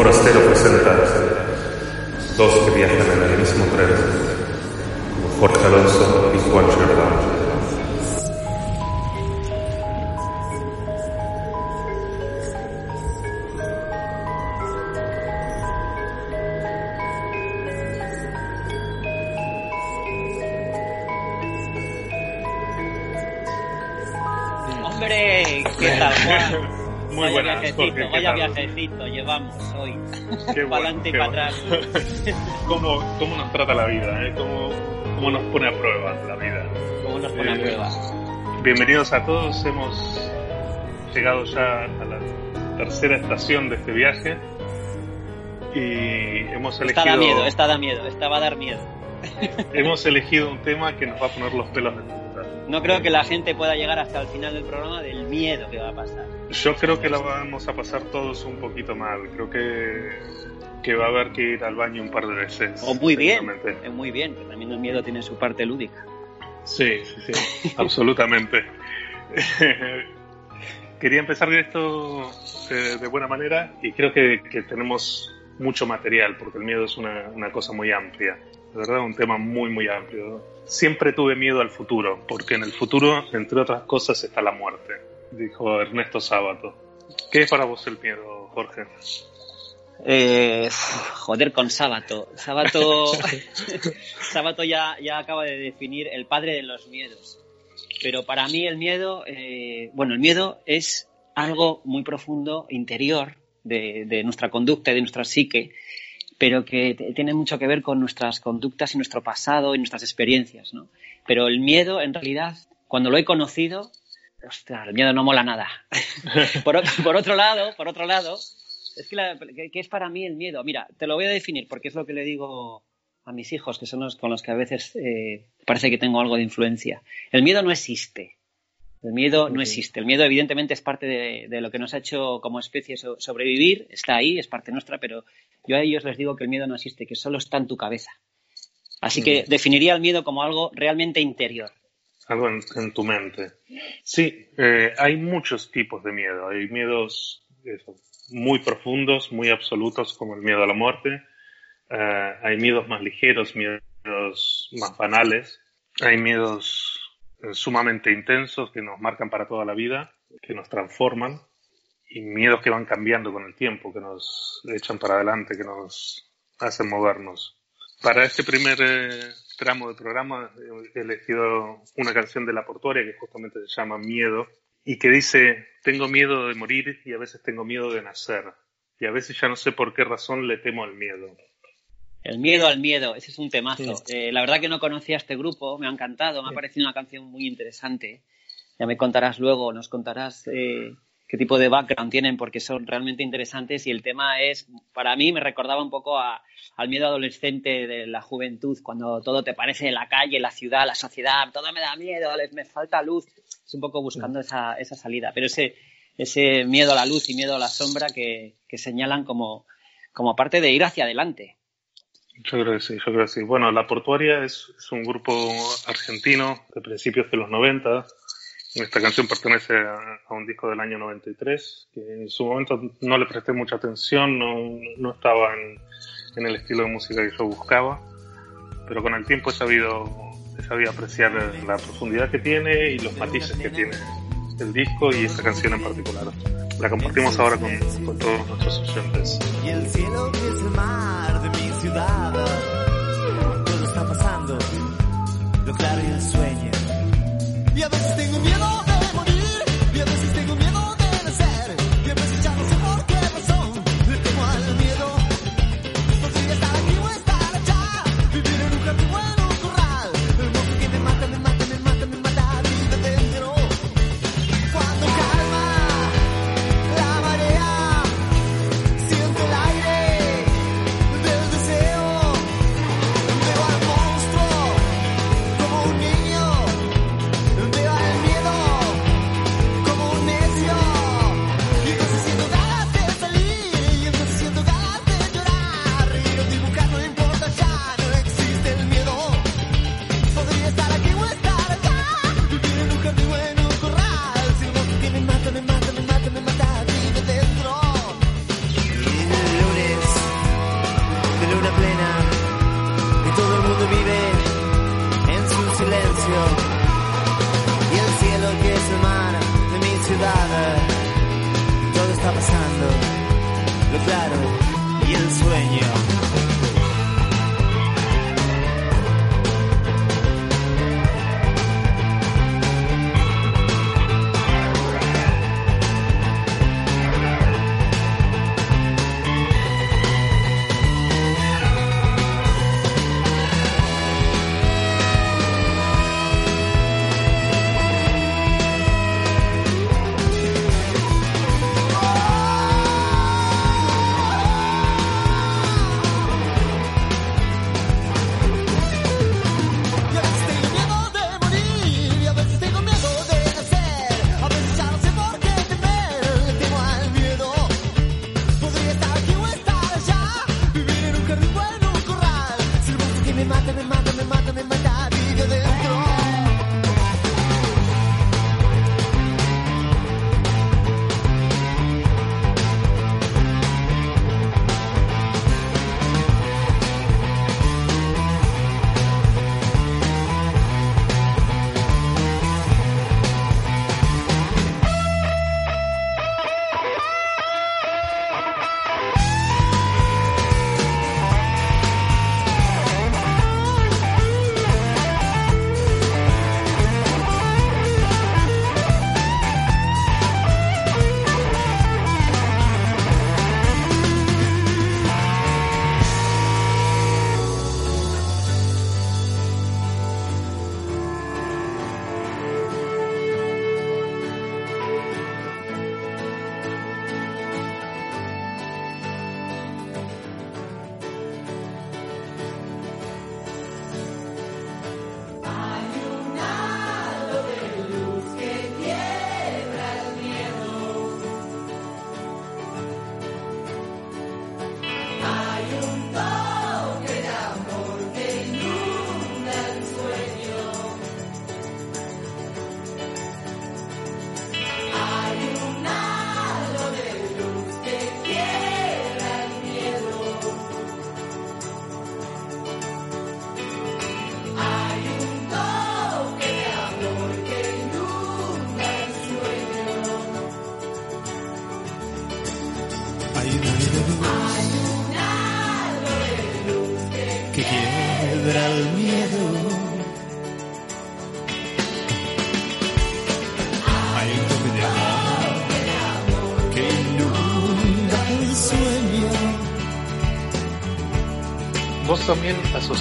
forastero presenta dos que viajan en el mismo tren, como Jorge Alonso vaya viajecito llevamos hoy. Qué para bueno, adelante y para bueno. atrás. ¿Cómo, ¿Cómo nos trata la vida? eh? ¿Cómo, ¿Cómo nos pone a prueba la vida? ¿Cómo nos pone a Eh, prueba? Bienvenidos a todos, hemos llegado ya a la tercera estación de este viaje y hemos Esta elegido, da miedo, esta da miedo, esta va a dar miedo. hemos elegido un tema que nos va a poner los pelos de. No creo que la gente pueda llegar hasta el final del programa del miedo que va a pasar. Yo creo que la vamos a pasar todos un poquito mal. Creo que, que va a haber que ir al baño un par de veces. O muy bien, muy bien, que también el miedo tiene su parte lúdica. Sí, sí, sí, absolutamente. Quería empezar esto eh, de buena manera y creo que, que tenemos mucho material porque el miedo es una, una cosa muy amplia. De verdad, un tema muy, muy amplio. Siempre tuve miedo al futuro porque en el futuro, entre otras cosas, está la muerte, dijo Ernesto Sábato. ¿Qué es para vos el miedo, Jorge? Eh, joder con Sábato. Sábato, Sábato ya, ya acaba de definir el padre de los miedos. Pero para mí el miedo, eh, bueno, el miedo es algo muy profundo, interior, de, de nuestra conducta y de nuestra psique, pero que tiene mucho que ver con nuestras conductas y nuestro pasado y nuestras experiencias, ¿no? Pero el miedo, en realidad, cuando lo he conocido, ostras, el miedo no mola nada. por, otro, lado, por otro lado, es que es para mí el miedo. Mira, te lo voy a definir porque es lo que le digo a mis hijos, que son los con los que a veces eh, parece que tengo algo de influencia. El miedo no existe. El miedo no existe. El miedo, evidentemente, es parte de, de lo que nos ha hecho como especie so- sobrevivir. Está ahí, es parte nuestra, pero yo a ellos les digo que el miedo no existe, que solo está en tu cabeza. Así que definiría el miedo como algo realmente interior. Algo en, en tu mente. Sí, eh, hay muchos tipos de miedo. Hay miedos eso, muy profundos, muy absolutos, como el miedo a la muerte. Eh, hay miedos más ligeros, miedos más banales. Hay miedos sumamente intensos que nos marcan para toda la vida, que nos transforman. Y miedos que van cambiando con el tiempo, que nos echan para adelante, que nos hacen movernos. Para este primer eh, tramo del programa he elegido una canción de La Portuaria que justamente se llama Miedo y que dice, tengo miedo de morir y a veces tengo miedo de nacer y a veces ya no sé por qué razón le temo al miedo. El miedo al miedo, ese es un temazo. Eh, la verdad que no conocía este grupo, me ha encantado, me ha parecido una canción muy interesante. Ya me contarás luego, nos contarás eh, qué tipo de background tienen porque son realmente interesantes y el tema es, para mí me recordaba un poco a- al miedo adolescente de la juventud, cuando todo te parece la calle, la ciudad, la sociedad, todo me da miedo, les- me falta luz. Es un poco buscando esa, esa salida, pero ese, ese miedo a la luz y miedo a la sombra que, que señalan como, como parte de ir hacia adelante. Yo creo que sí, yo creo que sí. Bueno, La Portuaria es, es un grupo argentino de principios de los 90. Esta canción pertenece a, a un disco del año 93, que en su momento no le presté mucha atención, no, no estaba en, en el estilo de música que yo buscaba, pero con el tiempo he sabido, he sabido apreciar la profundidad que tiene y los matices que tiene el disco y esta canción en particular. La compartimos ahora con, con todos nuestros oyentes. Y el cielo es mar ciudad. Todo está pasando, lo claro y el sueño. Y a veces tengo miedo Si el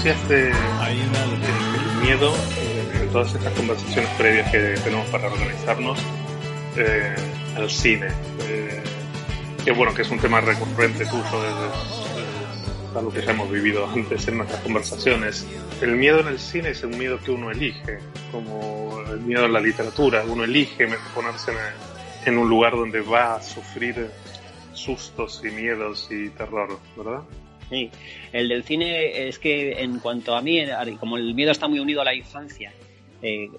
de el miedo eh, en todas estas conversaciones previas que tenemos para organizarnos eh, al cine. Eh, que bueno, que es un tema recurrente tuyo desde, algo que ya hemos vivido antes en nuestras conversaciones. El miedo en el cine es un miedo que uno elige, como el miedo en la literatura. Uno elige ponerse en un lugar donde va a sufrir sustos y miedos y terror, ¿verdad? Sí, el del cine es que en cuanto a mí, como el miedo está muy unido a la infancia, eh,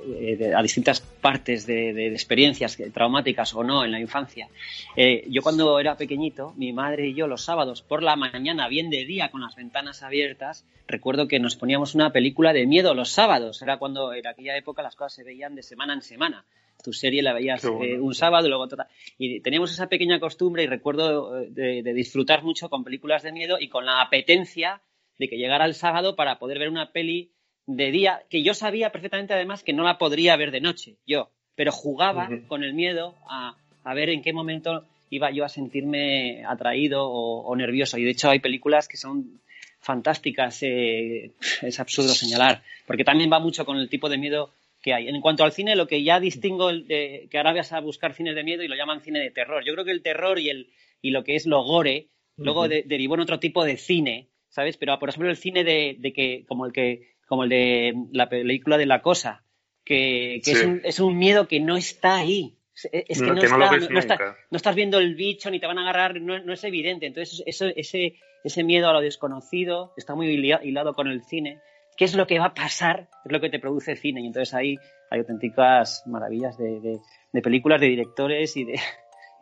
eh, a distintas partes de, de, de, experiencias traumáticas o no en la infancia. Eh, yo cuando era pequeñito, mi madre y yo los sábados por la mañana, bien de día, con las ventanas abiertas, recuerdo que nos poníamos una película de miedo los sábados. Era cuando en aquella época las cosas se veían de semana en semana. Tu serie la veías bueno, eh, un sábado y luego otra. Y teníamos esa pequeña costumbre y recuerdo de, de disfrutar mucho con películas de miedo y con la apetencia de que llegara el sábado para poder ver una peli de día, que yo sabía perfectamente además que no la podría ver de noche, yo, pero jugaba uh -huh. con el miedo a, a, ver en qué momento iba yo a sentirme atraído o, o nervioso. Y de hecho hay películas que son fantásticas, eh, es absurdo señalar, porque también va mucho con el tipo de miedo que hay. En cuanto al cine, lo que ya distingo de que ahora vas a buscar cines de miedo y lo llaman cine de terror. Yo creo que el terror y, el, y lo que es lo gore, uh -huh. luego de, derivó en otro tipo de cine, ¿sabes? Pero, por ejemplo, el cine de, de que, como el que como el de la película de La Cosa, que, que sí. es, un, es, un, miedo que no está ahí. Es que, no, que está, no, no, está, no, estás viendo el bicho ni te van a agarrar, no, es evidente. Entonces, eso, ese, ese miedo a lo desconocido está muy hilado con el cine. ¿Qué es lo que va a pasar? Es lo que te produce cine. Y entonces ahí hay auténticas maravillas de, de, de películas, de directores y, de,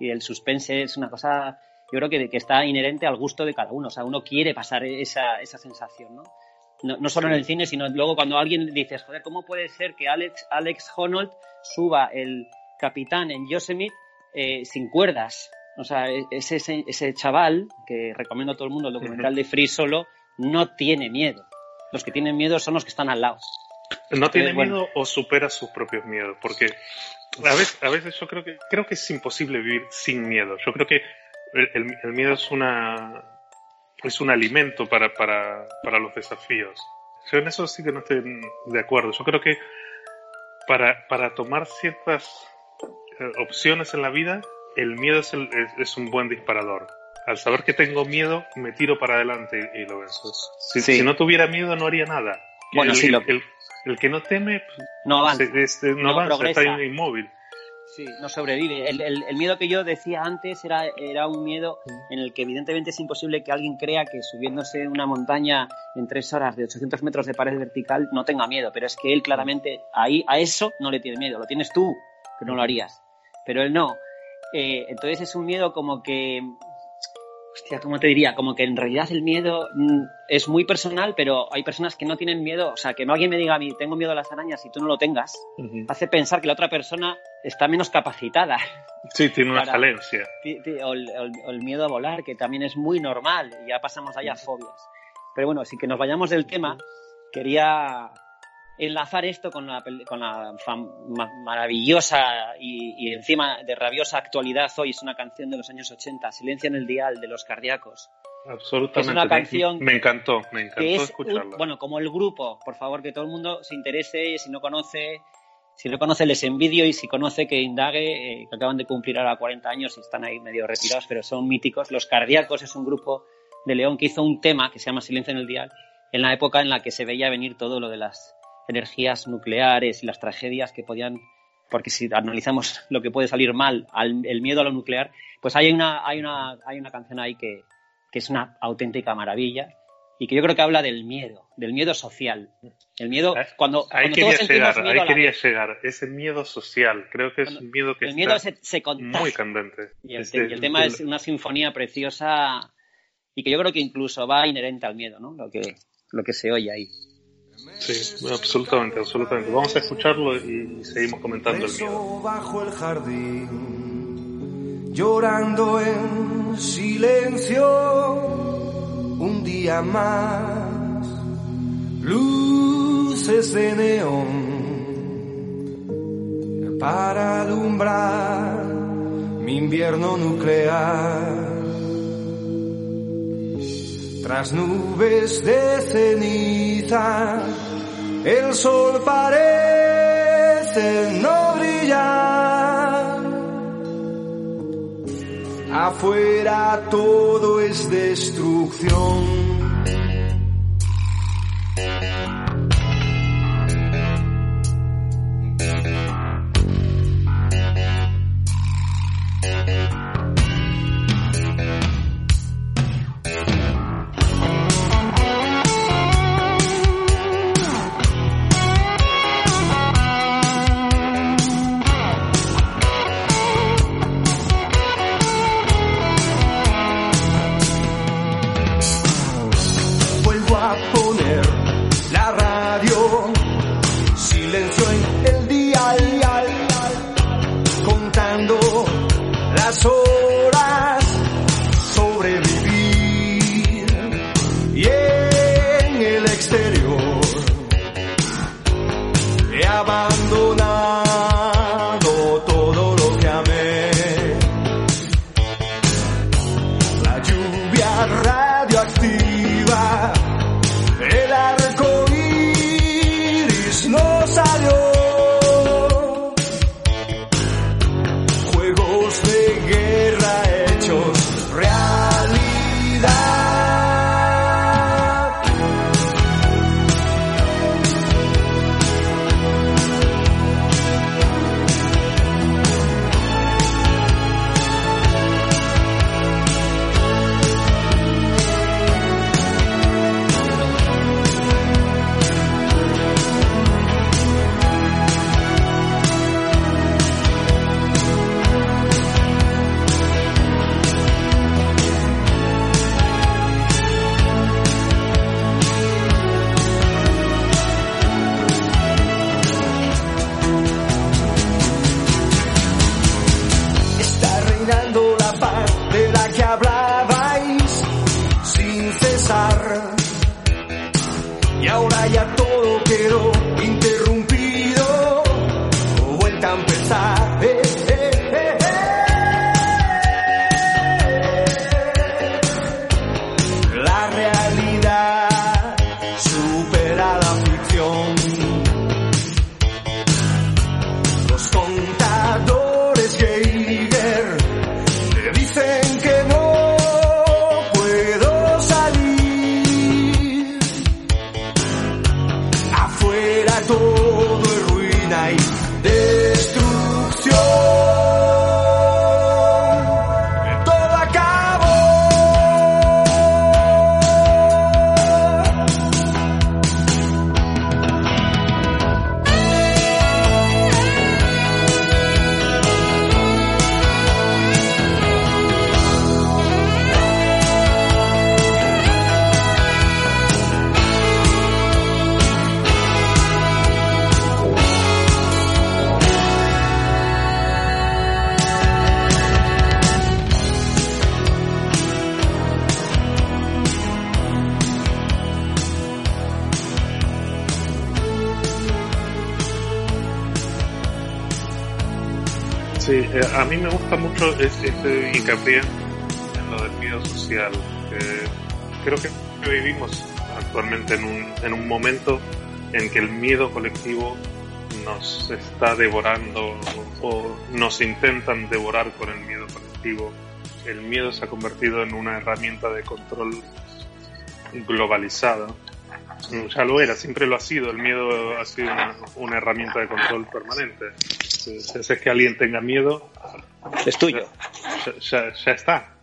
y del suspense. Es una cosa, yo creo que, que está inherente al gusto de cada uno. O sea, uno quiere pasar esa, esa sensación, ¿no? No, no, solo en el cine, sino luego cuando alguien dices, joder, ¿cómo puede ser que Alex, Alex Honnold suba el capitán en Yosemite eh, sin cuerdas? O sea, e- ese, ese, ese chaval, que recomiendo a todo el mundo el documental de Free Solo, no tiene miedo. Los que tienen miedo son los que están al lado. No tiene bueno. miedo o supera sus propios miedos, porque a veces, a veces yo creo que creo que es imposible vivir sin miedo. Yo creo que el, el- el miedo es una es un alimento para, para, para los desafíos. Yo en eso sí que no estoy de acuerdo. Yo creo que para, para tomar ciertas eh, opciones en la vida, el miedo es, el- es- es un buen disparador. Al saber que tengo miedo, me tiro para adelante y lo venzo. Si, Sí. si no tuviera miedo, no haría nada. Bueno, el, sí, lo- el- el que no teme, No avanza. se- este, no, No avanza, progresa. está inmóvil. Sí, no sobrevive. El, el- el miedo que yo decía antes era, era un miedo en el que evidentemente es imposible que alguien crea que subiéndose una montaña en tres horas de 800 metros de pared vertical no tenga miedo, pero es que él claramente ahí a eso no le tiene miedo, lo tienes tú, que no lo harías, pero él no. Eh, entonces es un miedo como que, hostia, ¿cómo te diría? Como que en realidad el miedo mm, es muy personal, pero hay personas que no tienen miedo, o sea, que no alguien me diga a mí, tengo miedo a las arañas y tú no lo tengas, hace pensar que la otra persona está menos capacitada. Sí, tiene una falencia. O el, o o el miedo a volar, que también es muy normal, y ya pasamos allá a fobias. Pero bueno, si que nos vayamos del tema, quería enlazar esto con la, con la maravillosa y, y encima de rabiosa actualidad hoy, es una canción de los años 80, Silencio en el Dial, de los cardíacos. Absolutamente. Es una Me- canción Me encantó, me encantó que es, escucharla. un- bueno, como el grupo, por favor, que todo el mundo se interese, si no conoce, si no conoce les envidio y si conoce que indague, eh, que acaban de cumplir ahora 40 años y están ahí medio retirados, pero son míticos. Los Cardíacos es un grupo de León que hizo un tema que se llama Silencio en el Dial, en la época en la que se veía venir todo lo de las energías nucleares y las tragedias que podían porque si analizamos lo que puede salir mal, al- el miedo a lo nuclear, pues hay una, hay una, hay una canción ahí que, que es una auténtica maravilla y que yo creo que habla del miedo, del miedo social. El miedo, cuando, Ahí cuando quería todos sentimos llegar, miedo ahí quería vez. llegar. Ese miedo social, creo que es Cuando- un miedo que El está miedo se, se contagia. muy candente. Y el, Este, y el tema el- es una sinfonía preciosa y que yo creo que incluso va inherente al miedo, ¿no? Lo que, lo que se oye ahí. Sí, absolutamente, absolutamente. Vamos a escucharlo y seguimos comentando el miedo. Bajo el jardín, llorando en silencio, un día más, luces de neón para alumbrar mi invierno nuclear. Tras nubes de ceniza, el sol parece no brillar. Afuera todo es destrucción. Vuelta mucho es- este hincapié en lo del miedo social. que creo que vivimos actualmente en un, en un momento en que el miedo colectivo nos está devorando o nos intentan devorar con el miedo colectivo. El miedo se ha convertido en una herramienta de control globalizada. Ya lo era, siempre lo ha sido. El miedo ha sido una, una herramienta de control permanente. Si es que alguien tenga miedo, Es tuyo. ya, ya- ya está.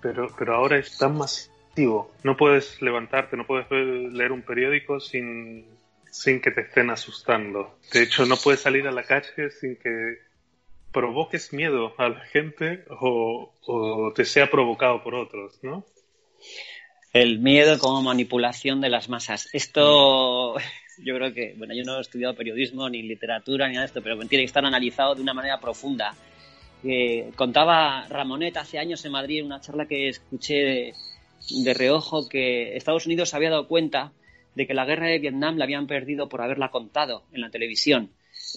Pero, pero ahora es tan masivo. No puedes levantarte, no puedes leer un periódico sin, sin que te estén asustando. De hecho, no puedes salir a la calle sin que provoques miedo a la gente o, o te sea provocado por otros, ¿no? El miedo como manipulación de las masas. Esto, yo creo que, bueno, yo no he estudiado periodismo ni literatura ni nada de esto, pero tiene que estar analizado de una manera profunda. Eh, contaba Ramonet hace años en Madrid en una charla que escuché de, de reojo que Estados Unidos se había dado cuenta de que la guerra de Vietnam la habían perdido por haberla contado en la televisión.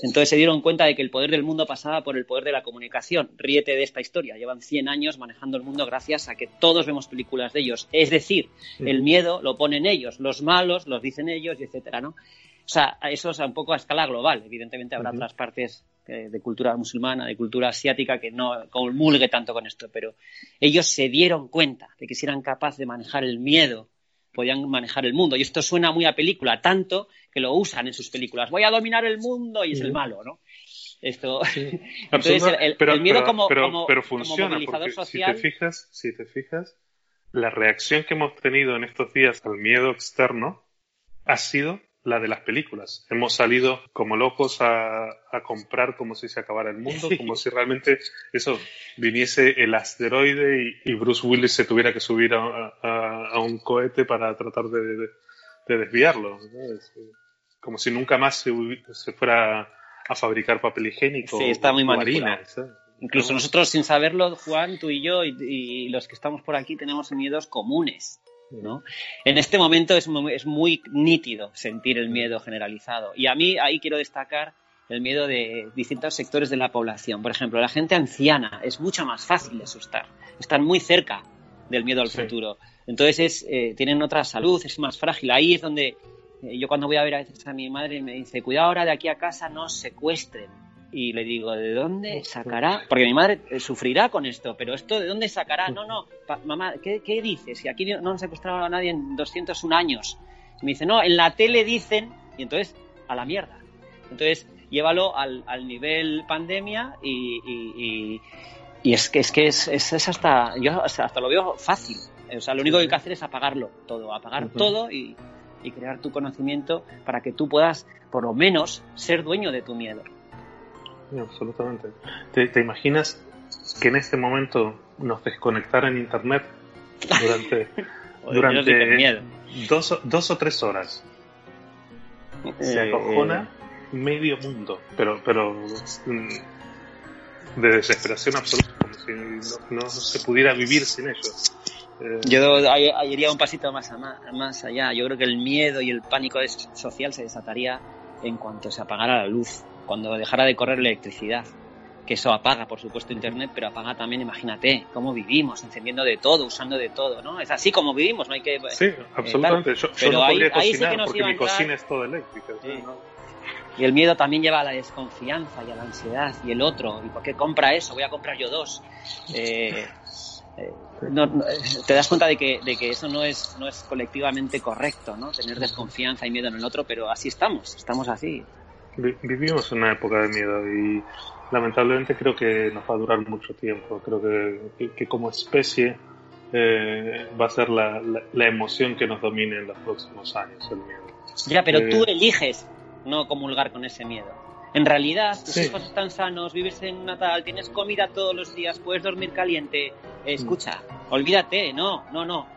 Entonces se dieron cuenta de que el poder del mundo pasaba por el poder de la comunicación. Ríete de esta historia. Llevan 100 años manejando el mundo gracias a que todos vemos películas de ellos. Es decir, el miedo lo ponen ellos, los malos los dicen ellos, y etcétera, ¿no? O sea, eso es un poco a escala global. Evidentemente habrá otras partes de cultura musulmana, de cultura asiática que no comulgue tanto con esto, pero ellos se dieron cuenta de que si eran capaces de manejar el miedo, podían manejar el mundo. Y esto suena muy a película, tanto que lo usan en sus películas. Voy a dominar el mundo y es el malo, ¿no? Esto. Entonces, Absoluta- el, el- pero, el miedo pero- como, pero- como- pero como funciona movilizador porque social. si te fijas si te fijas la reacción que hemos tenido en estos días al miedo externo ha sido la de las películas hemos salido como locos a, a comprar como si se acabara el mundo como si realmente eso viniese el asteroide y, y Bruce Willis se tuviera que subir a, a- a un cohete para tratar de, de- de desviarlo ¿no? Es, eh, como si nunca más se, fuera a fabricar papel higiénico Sí, está muy ¿sabes? Incluso nosotros sin saberlo, Juan, tú y yo y, y los que estamos por aquí tenemos miedos comunes. ¿No? En este momento es muy, es muy nítido sentir el miedo generalizado. Y a mí ahí quiero destacar el miedo de distintos sectores de la población. Por ejemplo, la gente anciana es mucho más fácil de asustar. Están muy cerca del miedo al Sí. futuro. Entonces es, eh, tienen otra salud, es más frágil. Ahí es donde eh, yo cuando voy a ver a veces a mi madre me dice, cuidado ahora de aquí a casa no os secuestren. Y le digo, ¿de dónde sacará? Porque mi madre eh, sufrirá con esto, pero ¿esto de dónde sacará? No, no, pa- mamá, ¿qué, qué dices? Si aquí no han secuestrado a nadie en 201 años. Y me dice, no, en la tele dicen, y entonces, a la mierda. Entonces, llévalo al, al nivel pandemia y, y- y- y es que es, que es, es- es hasta, yo hasta, hasta lo veo fácil. O sea, lo único que hay que hacer es apagarlo todo, apagar todo y, y crear tu conocimiento para que tú puedas, por lo menos, ser dueño de tu miedo. Absolutamente. ¿Te, te imaginas que en este momento nos desconectaran internet durante, durante dos, o- dos o tres horas? Se Eh, acojona medio mundo, pero, pero mm, de desesperación absoluta, como si no, no se pudiera vivir sin ellos. Eh, Yo iría un pasito más, a ma- más allá. Yo creo que el miedo y el pánico social se desataría en cuanto se apagara la luz, cuando dejara de correr la electricidad. Que eso apaga, por supuesto, Internet, pero apaga también, imagínate, cómo vivimos, encendiendo de todo, usando de todo, ¿no? Es así como vivimos, no hay que... sí, absolutamente. Yo, yo Pero no ahí- podría ahí sí que cocinar porque mi entrar- cocina es toda eléctrica. ¿sí? Sí. ¿no? Y el miedo también lleva a la desconfianza y a la ansiedad. Y el otro, ¿y por qué compra eso? Voy a comprar yo dos. Eh, eh, no- no, eh, te das cuenta de que, de que eso no es, no es colectivamente correcto, ¿no? Tener desconfianza y miedo en el otro, pero así estamos, estamos así. Vi- Vivimos una época de miedo y lamentablemente creo que nos va a durar mucho tiempo. Creo que, que- que como especie eh, va a ser la, la- la emoción que nos domine en los próximos años, el miedo. Ya, pero Eh. tú eliges no comulgar con ese miedo. En realidad, tus Sí. hijos están sanos, vives en Natal, tienes comida todos los días, puedes dormir caliente. Eh, escucha, olvídate, no, no, no.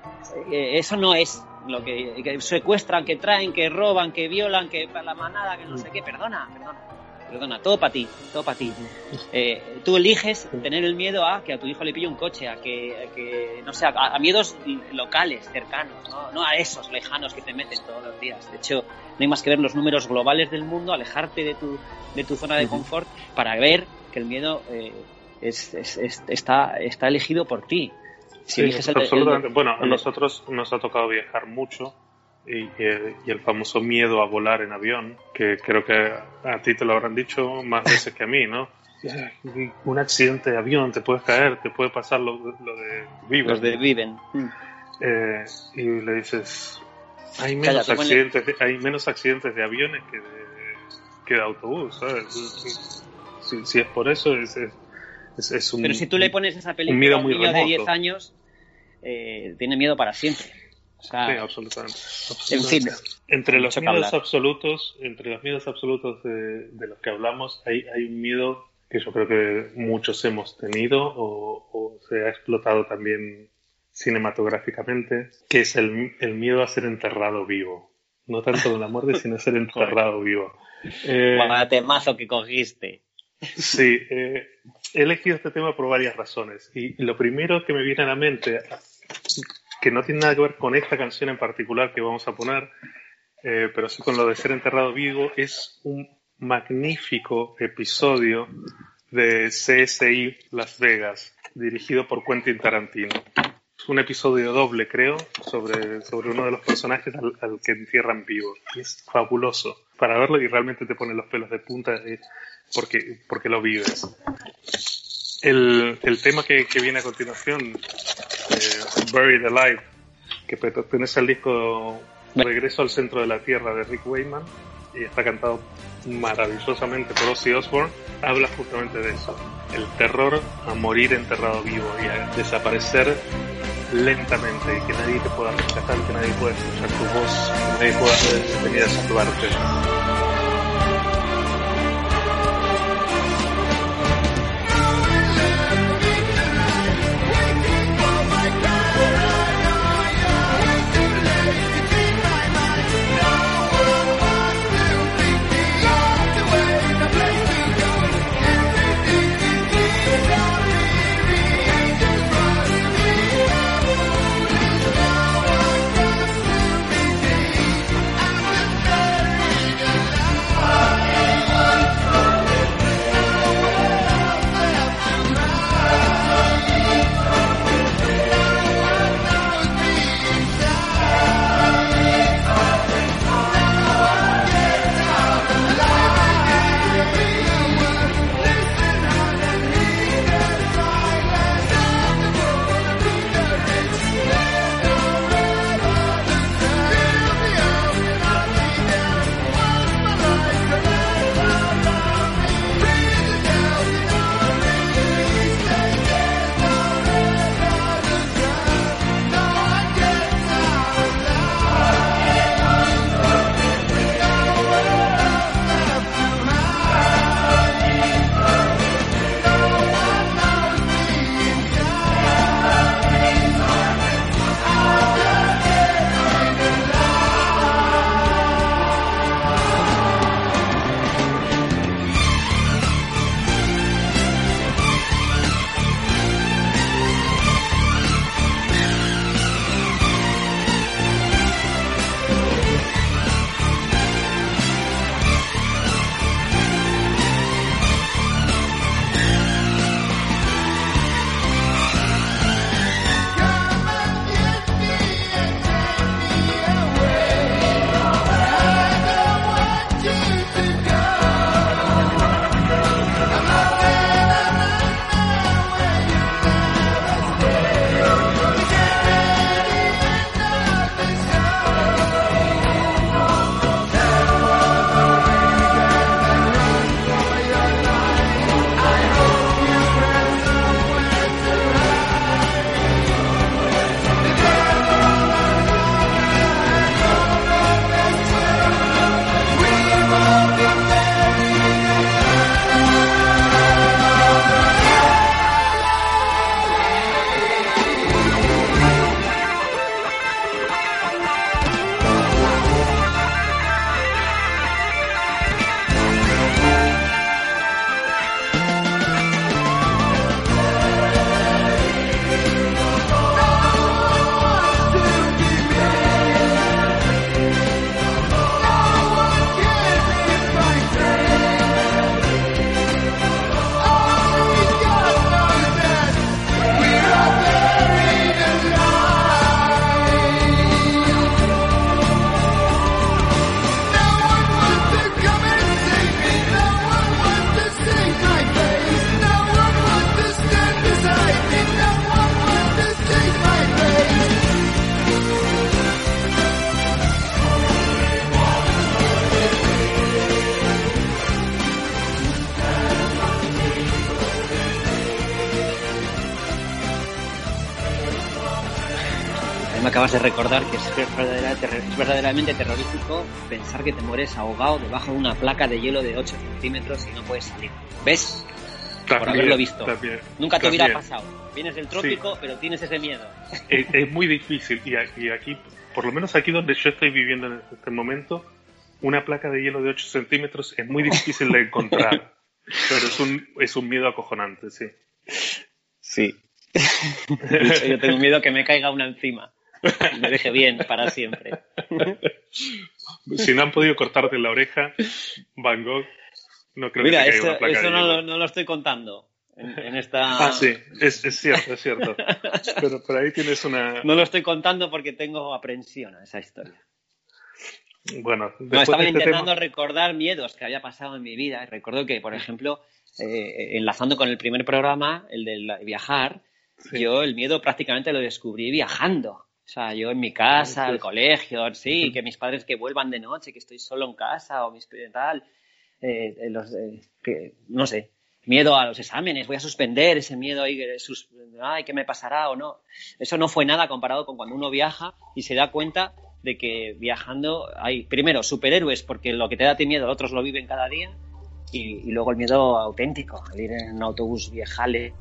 Eh, eso no es lo que, que secuestran, que traen, que roban, que violan, que para la manada, que no sé qué. Perdona, perdona. Perdona, todo para ti, todo para ti. Eh, tú eliges tener el miedo a que a tu hijo le pille un coche, a que, a que no sé, a, a miedos locales, cercanos, ¿no? no a esos lejanos que te meten todos los días. De hecho, no hay más que ver los números globales del mundo, alejarte de tu, de tu zona de confort para ver que el miedo eh, es, es- es- está, está elegido por ti. Si Sí, eliges el- el- absolutamente. bueno, a nosotros nos ha tocado viajar mucho y, y el famoso miedo a volar en avión, que creo que a ti te lo habrán dicho más veces que a mí, ¿no? Un accidente de avión, te puedes caer, te puede pasar lo, lo de los de viven. Eh, y le dices, hay menos, Cállate, accidentes de, hay menos accidentes de aviones que de, que de autobús, ¿sabes? Si, si es por eso, es, es, es- es un... Pero si tú le pones esa película a un niño de remoto. 10 años, eh, tiene miedo para siempre. O sea, Sí, absolutamente. en fin, Entre los miedos hablar. absolutos, entre los miedos absolutos de, de los que hablamos, hay, hay un miedo que yo creo que muchos hemos tenido o, o se ha explotado también cinematográficamente, que es el, el miedo a ser enterrado vivo. No tanto de la muerte, sino a ser enterrado vivo. Eh, Guau, temazo que cogiste. Sí, eh, he elegido este tema por varias razones. Y lo primero que me viene a la mente, que no tiene nada que ver con esta canción en particular que vamos a poner, eh, pero sí con lo de ser enterrado vivo, es un magnífico episodio de CSI Las Vegas, dirigido por Quentin Tarantino. Es un episodio doble, creo, sobre, sobre uno de los personajes al, que entierran vivo. Es fabuloso para verlo y realmente te pone los pelos de punta eh, porque, porque lo vives. El, el tema que, que viene a continuación, eh, Buried Alive, que pertenece al disco Regreso al Centro de la Tierra de Rick Wayman y está cantado maravillosamente por Ozzy Osbourne, habla justamente de eso. El terror a morir enterrado vivo y a desaparecer lentamente y que nadie te pueda rescatar, que nadie pueda escuchar tu voz, que nadie pueda venir a salvarte. Recordar que es, verdadera- terror- es verdaderamente terrorífico pensar que te mueres ahogado debajo de una placa de hielo de 8 centímetros y no puedes salir. ¿Ves? También, haberlo visto. también, Nunca te hubiera pasado. Vienes del trópico, pero tienes ese miedo. Es, es muy difícil y aquí, y aquí, por lo menos aquí donde yo estoy viviendo en este momento, una placa de hielo de 8 centímetros es muy difícil de encontrar. Pero es un, es un miedo acojonante, sí. Sí. Yo tengo miedo que me caiga una encima. Me deje bien para siempre. Si no han podido cortarte la oreja, Van Gogh, no creo Mira, que te caiga eso, una placa eso de no, lo- no lo estoy contando en, en esta... Ah, sí, es, es cierto, es cierto. Pero por ahí tienes una... No lo estoy contando porque tengo aprensión a esa historia. Bueno, No, estaba de este intentando tema... recordar miedos que había pasado en mi vida. Recuerdo que, por ejemplo, eh, enlazando con el primer programa, el de viajar, Sí. yo el miedo prácticamente lo descubrí viajando. O sea, yo en mi casa, sí. colegio, sí, que mis padres que vuelvan de noche, que estoy solo en casa o mis tal, eh, eh, los, eh, que, no sé, miedo a los exámenes, voy a suspender ese miedo ahí, que sus- ay, ¿qué me pasará o no? Eso no fue nada comparado con cuando uno viaja y se da cuenta de que viajando hay, primero, superhéroes, porque lo que te da a ti miedo, otros lo viven cada día, y, y luego el miedo auténtico, el ir en un autobús viejale,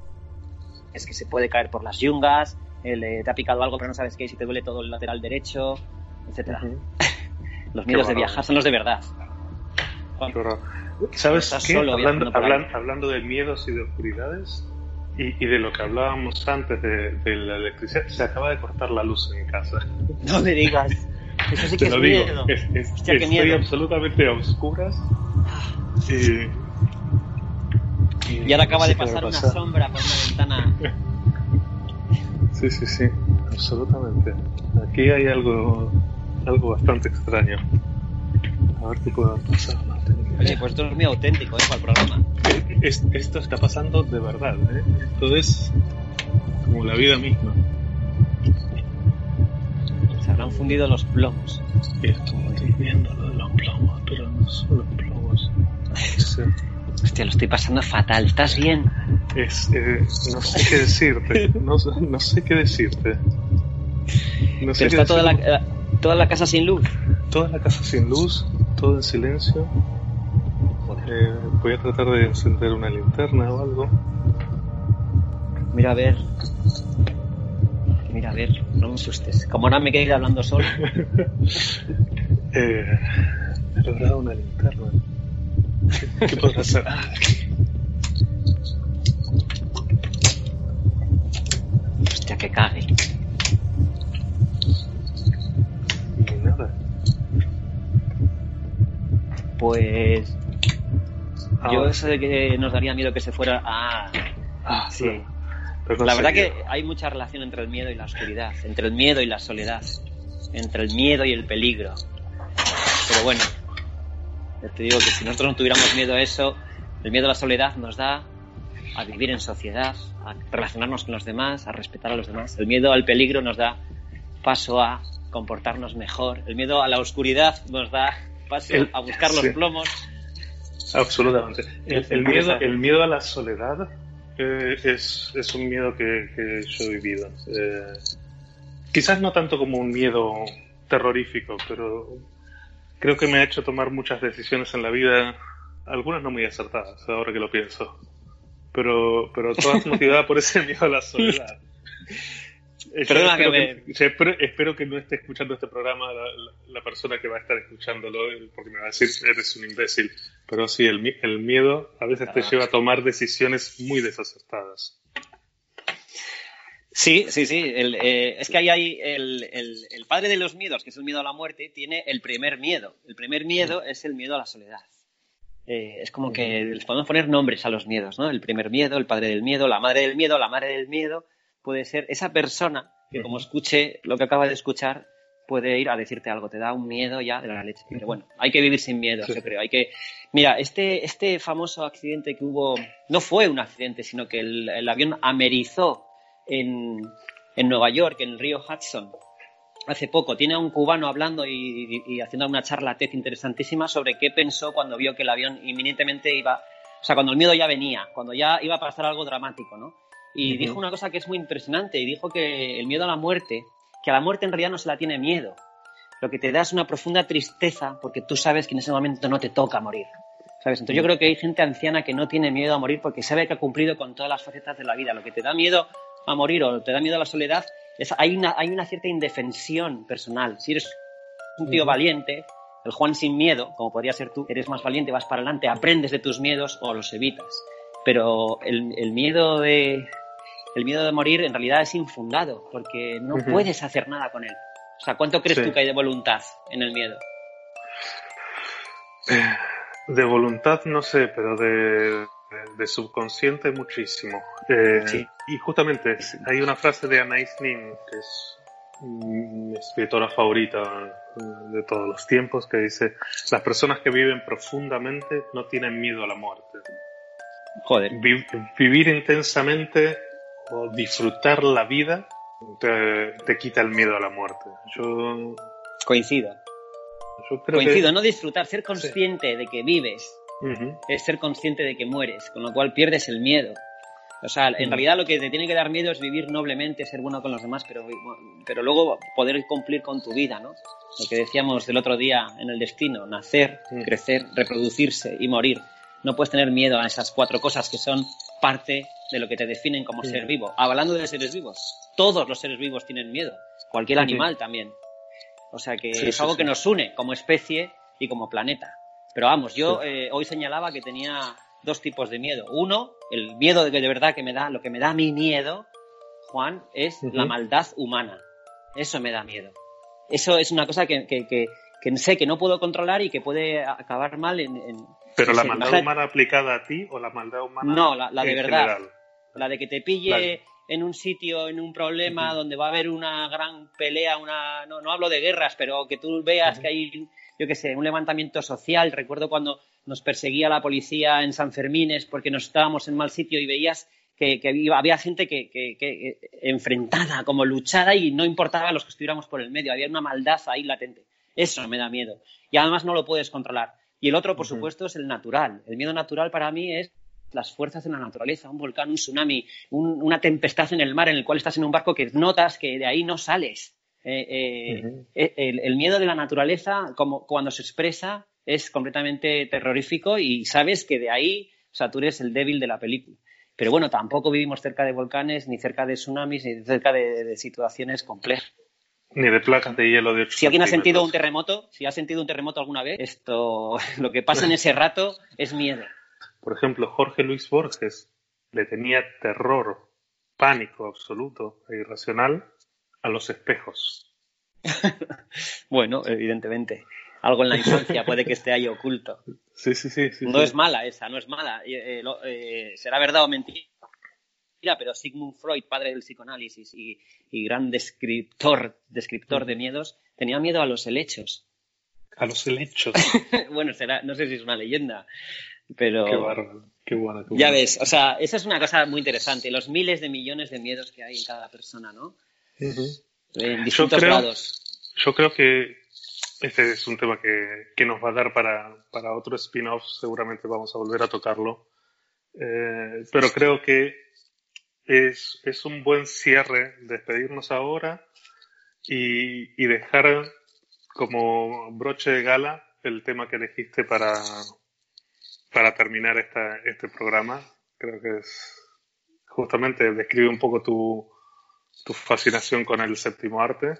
es que se puede caer por las yungas, el, eh, te ha picado algo pero no sabes qué, si te duele todo el lateral derecho, etcétera. Ujú. Los miedos de viajar son los de verdad. ¿Sabes qué? solo Hablando, hablan- hablando de miedos y de oscuridades y, y de lo que hablábamos antes de, de la electricidad, se acaba de cortar la luz en casa. No me digas. Eso sí que Te es lo digo, miedo. es, es- Hostia, estoy miedo. absolutamente a oscuras. Y, Y ahora acaba no de sé pasar una sombra por una ventana. Sí, sí, sí, absolutamente. Aquí hay algo, algo bastante extraño. A ver qué puede pasar. Oye, pues esto es muy auténtico, ¿eh? Para el programa. Es- esto está pasando de verdad, ¿eh? Esto es como la vida misma. Se habrán fundido los plomos. Esto, estoy viendo lo de los plomos, pero no son los plomos. Eh, Hostia, lo estoy pasando fatal. ¿Estás bien? Es, eh, no sé qué decirte. No, sé- no sé qué decirte. No sé Pero qué está toda la, eh, toda la casa sin luz. Toda la casa sin luz, todo en silencio. Eh, voy a tratar de encender una linterna o algo. Mira a ver. Mira a ver, no me asustes. Como ahora me quedé hablando solo. Eh, he logrado una linterna. ¿Qué, qué podrá ser? Ah, aquí. Hostia, que cague. Y nada. Pues. Yo eso de que nos daría miedo que se fuera. Ah, Ah, sí. no. La verdad que hay mucha relación entre el miedo y la oscuridad, entre el miedo y la soledad, entre el miedo y el peligro. Pero bueno, te digo que si nosotros no tuviéramos miedo a eso, el miedo a la soledad nos da a vivir en sociedad, a relacionarnos con los demás, a respetar a los demás. El miedo al peligro nos da paso a comportarnos mejor. El miedo a la oscuridad nos da paso El- a buscar los plomos. Absolutamente. El, miedo, el miedo a la soledad eh, es, es un miedo que, que yo he vivido. Eh, quizás no tanto como un miedo terrorífico, pero creo que me ha hecho tomar muchas decisiones en la vida, algunas no muy acertadas, ahora que lo pienso, pero, pero todas motivadas por ese miedo a la soledad. Eh, Perdona espero, que espero, espero que no esté escuchando este programa la, la- la persona que va a estar escuchándolo, eh, porque me va a decir eres un imbécil. Pero sí, el, mi- el miedo a veces te Ah. lleva a tomar decisiones muy desacertadas. Sí, sí, sí. El, eh, es que ahí hay el, el- el padre de los miedos, que es el miedo a la muerte, tiene el primer miedo. El primer miedo es el miedo a la soledad. Eh, es como que les podemos poner nombres a los miedos, ¿no? El primer miedo, el padre del miedo, la madre del miedo, la madre del miedo. Puede ser esa persona que como escuche lo que acaba de escuchar puede ir a decirte algo, te da un miedo ya de la leche. Pero bueno, hay que vivir sin miedo, Sí. yo creo. Hay que, mira, este, este famoso accidente que hubo, no fue un accidente, sino que el, el avión amerizó en, en Nueva York, en el río Hudson, hace poco. Tiene a un cubano hablando y, y- y haciendo una charla TED interesantísima sobre qué pensó cuando vio que el avión inminentemente iba, o sea, cuando el miedo ya venía, cuando ya iba a pasar algo dramático, ¿no? Y dijo una cosa que es muy impresionante y dijo que el miedo a la muerte que a la muerte en realidad no se la tiene miedo. Lo que te da es una profunda tristeza porque tú sabes que en ese momento no te toca morir. ¿Sabes? Entonces yo creo que hay gente anciana que no tiene miedo a morir porque sabe que ha cumplido con todas las facetas de la vida. Lo que te da miedo a morir o te da miedo a la soledad es hay una, hay una cierta indefensión personal. Si eres un tío valiente, el Juan sin miedo, como podría ser tú, eres más valiente, vas para adelante, aprendes de tus miedos o los evitas. Pero el, el miedo de el miedo de morir en realidad es infundado porque no puedes hacer nada con él. O sea, ¿cuánto crees Sí. tú que hay de voluntad en el miedo? De voluntad no sé, pero de, de, subconsciente muchísimo. Eh, Sí. Y justamente hay una frase de Anais Nin, que es mi escritora favorita de todos los tiempos, que dice, las personas que viven profundamente no tienen miedo a la muerte. Joder. Vi- vivir intensamente o disfrutar la vida te, te quita el miedo a la muerte. Yo, Coincido. yo creo Coincido, que... no disfrutar, ser consciente de que vives Es ser consciente de que mueres, con lo cual pierdes el miedo. O sea, en realidad lo que te tiene que dar miedo es vivir noblemente, ser bueno con los demás, pero, pero luego poder cumplir con tu vida, ¿no? Lo que decíamos del otro día en el destino, nacer, crecer, reproducirse y morir. No puedes tener miedo a esas cuatro cosas que son parte de lo que te definen como ser vivo. Hablando de seres vivos, todos los seres vivos tienen miedo, cualquier animal también. O sea que Sí, es algo que nos une como especie y como planeta. Pero vamos, yo eh, hoy señalaba que tenía dos tipos de miedo. Uno, el miedo de que de verdad que me da, lo que me da mi miedo, Juan, es la maldad humana. Eso me da miedo. Eso es una cosa que, que, que- que sé que no puedo controlar y que puede acabar mal en... en- Pero la maldad imagínate- humana aplicada a ti o la maldad humana No, la, la de en verdad. general? La de que te pille en un sitio, en un problema donde va a haber una gran pelea, una no, no hablo de guerras, pero que tú veas que hay, yo qué sé, un levantamiento social. Recuerdo cuando nos perseguía la policía en San Fermines porque nos estábamos en mal sitio y veías que, que había, había gente que, que- que, eh, enfrentada, como luchada y no importaba los que estuviéramos por el medio. Había una maldad ahí latente. Eso me da miedo. Y además no lo puedes controlar. Y el otro, por supuesto, es el natural. El miedo natural para mí es las fuerzas de la naturaleza, un volcán, un tsunami, un- una tempestad en el mar en el cual estás en un barco que notas que de ahí no sales. Eh, eh, eh, el, el miedo de la naturaleza, como cuando se expresa, es completamente terrorífico y sabes que de ahí, o sea, tú eres el débil de la película. Pero bueno, tampoco vivimos cerca de volcanes, ni cerca de tsunamis, ni cerca de, de situaciones complejas. Ni de placas de hielo de 8 Si alguien ha sentido un terremoto, si ha sentido un terremoto alguna vez, esto, lo que pasa en ese rato es miedo. Por ejemplo, Jorge Luis Borges le tenía terror, pánico absoluto e irracional a los espejos. Bueno, evidentemente. Algo en la infancia puede que esté ahí oculto. Sí, sí, sí. sí, No sí. es mala esa, no es mala. Eh, eh, lo- eh, será verdad o mentira, pero Sigmund Freud, padre del psicoanálisis y, y gran descriptor, descriptor de miedos, tenía miedo a los helechos. A los helechos. bueno, será, no sé si es una leyenda, pero qué bárbaro. Qué bueno. qué ya ves, o sea, esa es una cosa muy interesante, los miles de millones de miedos que hay en cada persona, ¿no? Ujú. En distintos creo- grados. Yo creo que este es un tema que, que nos va a dar para, para otro spin-off, seguramente vamos a volver a tocarlo. Eh, pero creo que es, es un buen cierre despedirnos ahora y, y dejar como broche de gala el tema que elegiste para, para terminar esta, este programa. Creo que es justamente describe un poco tu, tu fascinación con el séptimo arte.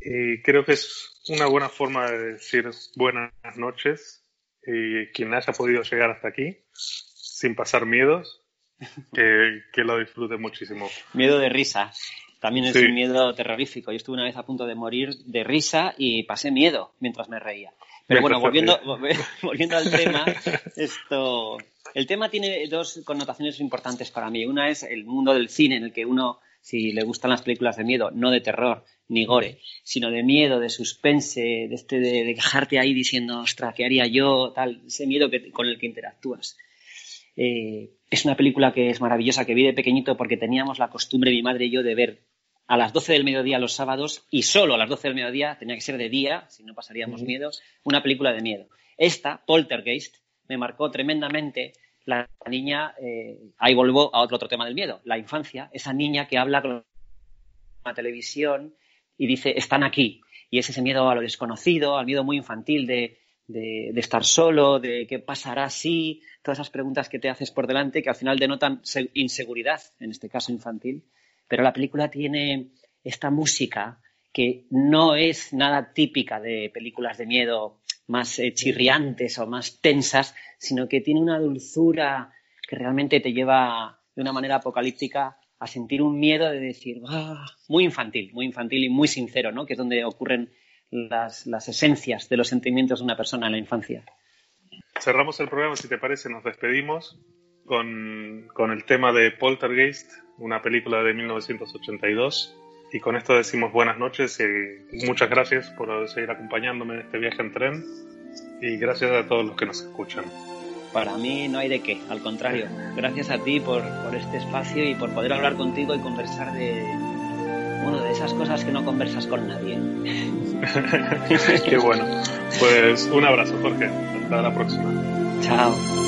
Y creo que es una buena forma de decir buenas noches y quien haya podido llegar hasta aquí sin pasar miedos, que, que lo disfrute muchísimo. Miedo de risa. También es Sí. un miedo terrorífico. Yo estuve una vez a punto de morir de risa y pasé miedo mientras me reía. Pero bueno, volviendo, volviendo al tema, esto, el tema tiene dos connotaciones importantes para mí. Una es el mundo del cine, en el que uno, si le gustan las películas de miedo, no de terror ni gore, sino de miedo, de suspense, de este de, de dejarte ahí diciendo, ostras, ¿qué haría yo? Tal, ese miedo que, con el que interactúas. Eh, es una película que es maravillosa, que vi de pequeñito porque teníamos la costumbre, mi madre y yo, de ver a las 12 del mediodía los sábados y solo a las 12 del mediodía, tenía que ser de día, si no pasaríamos miedo, una película de miedo. Esta, Poltergeist, me marcó tremendamente la niña, eh, ahí volvo a otro, otro tema del miedo, la infancia, esa niña que habla con la televisión y dice, están aquí. Y es ese miedo a lo desconocido, al miedo muy infantil de, de, de estar solo, de qué pasará si, todas esas preguntas que te haces por delante que al final denotan se- inseguridad, en este caso infantil. Pero la película tiene esta música que no es nada típica de películas de miedo más eh, chirriantes o más tensas, sino que tiene una dulzura que realmente te lleva de una manera apocalíptica a sentir un miedo de decir, "Ah", muy infantil, muy infantil y muy sincero, ¿no? que es donde ocurren las, las esencias de los sentimientos de una persona en la infancia. Cerramos el programa, si te parece, nos despedimos con, con el tema de Poltergeist, una película de 1982. Y con esto decimos buenas noches y muchas gracias por seguir acompañándome en este viaje en tren. Y gracias a todos los que nos escuchan. Para mí no hay de qué, al contrario. Gracias a ti por, por este espacio y por poder hablar contigo y conversar de, bueno, de esas cosas que no conversas con nadie. Qué bueno. Pues un abrazo, Jorge. Hasta la próxima. Chao.